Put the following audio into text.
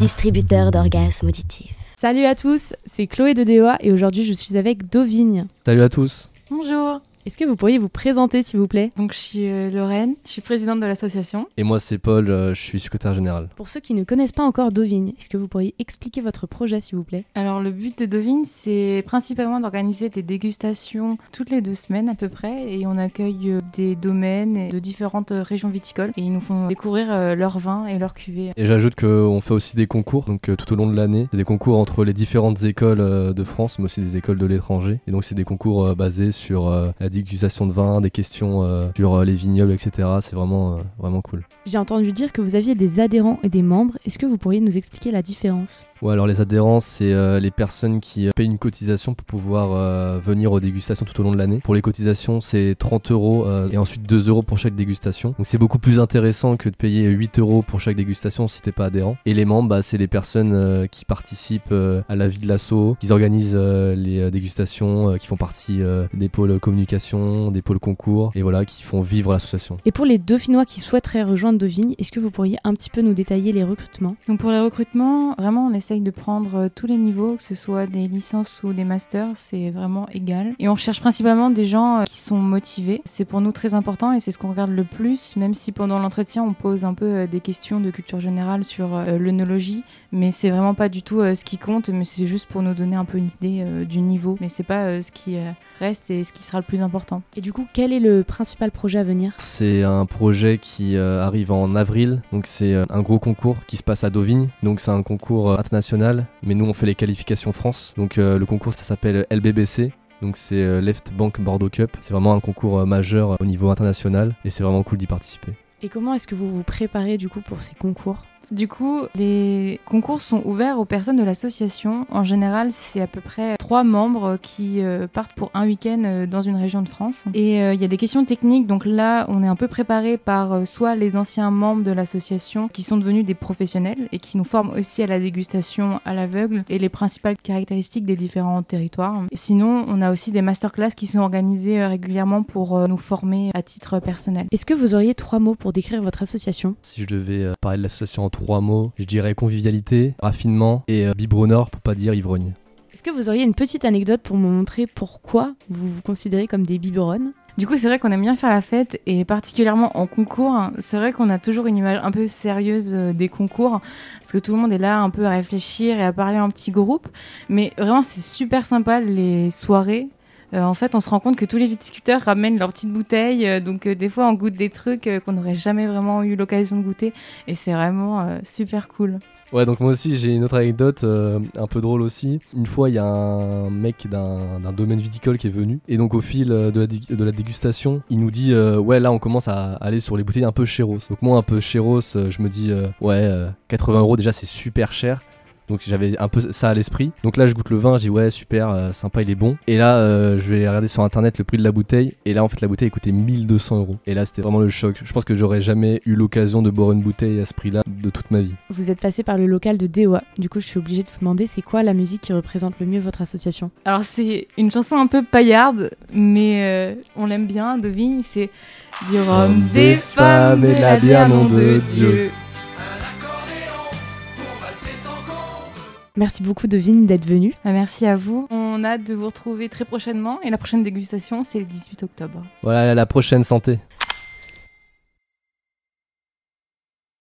distributeur d'orgasmes auditifs. Salut à tous, c'est Chloé de DOA et aujourd'hui je suis avec Dovigne. Salut à tous. Bonjour. Est-ce que vous pourriez vous présenter s'il vous plaît? Donc je suis euh, Lorraine, je suis présidente de l'association. Et moi c'est Paul, euh, je suis secrétaire général. Pour ceux qui ne connaissent pas encore Dovigne, est-ce que vous pourriez expliquer votre projet s'il vous plaît? Alors le but de Dovine, c'est principalement d'organiser des dégustations toutes les deux semaines à peu près et on accueille euh, des domaines de différentes euh, régions viticoles et ils nous font découvrir euh, leurs vins et leurs cuvées. Et j'ajoute qu'on fait aussi des concours, donc euh, tout au long de l'année. C'est des concours entre les différentes écoles euh, de France, mais aussi des écoles de l'étranger. Et donc c'est des concours euh, basés sur euh, la dégustation de vin, des questions euh, sur euh, les vignobles, etc. C'est vraiment, euh, vraiment cool. J'ai entendu dire que vous aviez des adhérents et des membres. Est-ce que vous pourriez nous expliquer la différence? Ouais, alors les adhérents, c'est euh, les personnes qui euh, payent une cotisation pour pouvoir euh, venir aux dégustations tout au long de l'année. Pour les cotisations, c'est 30 euros euh, et ensuite 2 euros pour chaque dégustation. Donc c'est beaucoup plus intéressant que de payer 8 euros pour chaque dégustation si t'es pas adhérent. Et les membres, bah, c'est les personnes euh, qui participent euh, à la vie de l'asso, qui organisent euh, les euh, dégustations, euh, qui font partie euh, des pôles communication, des pôles concours, et voilà, qui font vivre l'association. Et pour les Dauphinois qui souhaiteraient rejoindre Dovigne, est-ce que vous pourriez un petit peu nous détailler les recrutements? Donc pour les recrutements, vraiment on essaye de prendre euh, tous les niveaux, que ce soit des licences ou des masters, c'est vraiment égal. Et on cherche principalement des gens euh, qui sont motivés. C'est pour nous très important et c'est ce qu'on regarde le plus, même si pendant l'entretien on pose un peu euh, des questions de culture générale sur l'œnologie, mais c'est vraiment pas du tout ce qui compte, mais c'est juste pour nous donner un peu une idée du niveau. Mais c'est pas ce qui reste et ce qui sera le plus important. Et du coup, quel est le principal projet à venir? C'est un projet qui arrive en avril, donc c'est un gros concours qui se passe à Deauville. Donc c'est un concours euh, mais nous on fait les qualifications France. Donc euh, le concours ça s'appelle LBBC. Donc c'est euh, Left Bank Bordeaux Cup. C'est vraiment un concours euh, majeur au niveau international et c'est vraiment cool d'y participer. Et comment est-ce que vous vous préparez du coup pour ces concours? Du coup, les concours sont ouverts aux personnes de l'association. En général, c'est à peu près trois membres qui euh, partent pour un week-end euh, dans une région de France. Et euh, il y a des questions techniques. Donc là, on est un peu préparé par soit les anciens membres de l'association qui sont devenus des professionnels et qui nous forment aussi à la dégustation à l'aveugle et les principales caractéristiques des différents territoires. Sinon, on a aussi des masterclass qui sont organisées régulièrement pour nous former à titre personnel. Est-ce que vous auriez trois mots pour décrire votre association? Si je devais parler de l'association en trois mots, je dirais convivialité, raffinement et euh, biberonore pour pas dire ivrogne. Est-ce que vous auriez une petite anecdote pour me montrer pourquoi vous vous considérez comme des biberonnes? Du coup, c'est vrai qu'on aime bien faire la fête et particulièrement en concours. C'est vrai qu'on a toujours une image un peu sérieuse euh, des concours parce que tout le monde est là un peu à réfléchir et à parler en petits groupes. Mais vraiment, c'est super sympa les soirées. Euh, en fait, on se rend compte que tous les viticulteurs ramènent leurs petites bouteilles. euh, donc, euh, des fois, on goûte des trucs qu'on n'aurait jamais vraiment eu l'occasion de goûter. Et c'est vraiment super cool. Ouais, donc moi aussi j'ai une autre anecdote un peu drôle aussi. Une fois, il y a un mec d'un domaine viticole qui est venu. Et donc au fil de la, dégustation, il nous dit Ouais, là on commence à aller sur les bouteilles un peu chéros. Donc moi, un peu chéros, je me dis Ouais, euh, 80 euros déjà c'est super cher. Donc j'avais un peu ça à l'esprit. Donc là je goûte le vin, je dis ouais super, euh, sympa, il est bon. Et là euh, je vais regarder sur internet le prix de la bouteille. Et là en fait la bouteille coûtait 1200 euros. Et là c'était vraiment le choc. Je pense que j'aurais jamais eu l'occasion de boire une bouteille à ce prix-là de toute ma vie. Vous êtes passé par le local de DOA. Du coup, je suis obligée de vous demander c'est quoi la musique qui représente le mieux votre association? Alors, c'est une chanson un peu paillarde, mais euh, on l'aime bien, de Vigne. C'est du rhum, des femmes et de la bière, nom de Dieu. Merci beaucoup Devine d'être venue. Bah, merci à vous. On a hâte de vous retrouver très prochainement. Et la prochaine dégustation, c'est le 18 octobre. Voilà la prochaine santé.